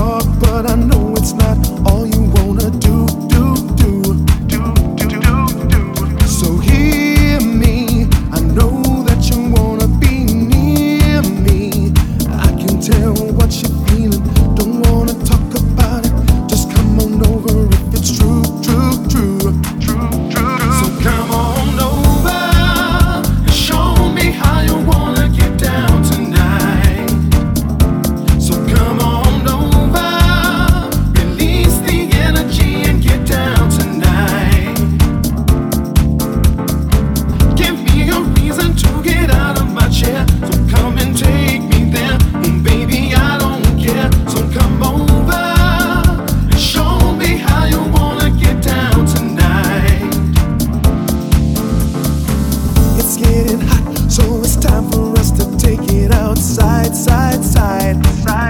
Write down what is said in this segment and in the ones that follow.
but I know it's not all you getting hot, so it's time for us to take it outside, side, side. side.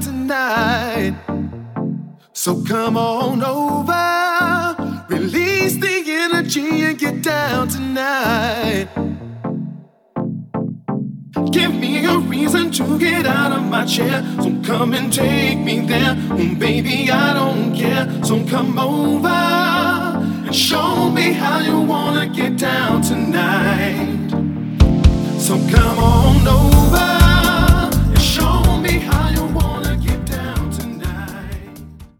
Tonight. So come on over, release the energy and get down tonight. Give me a reason to get out of my chair. So come and take me there. Oh, baby, I don't care. So come over and show me how you want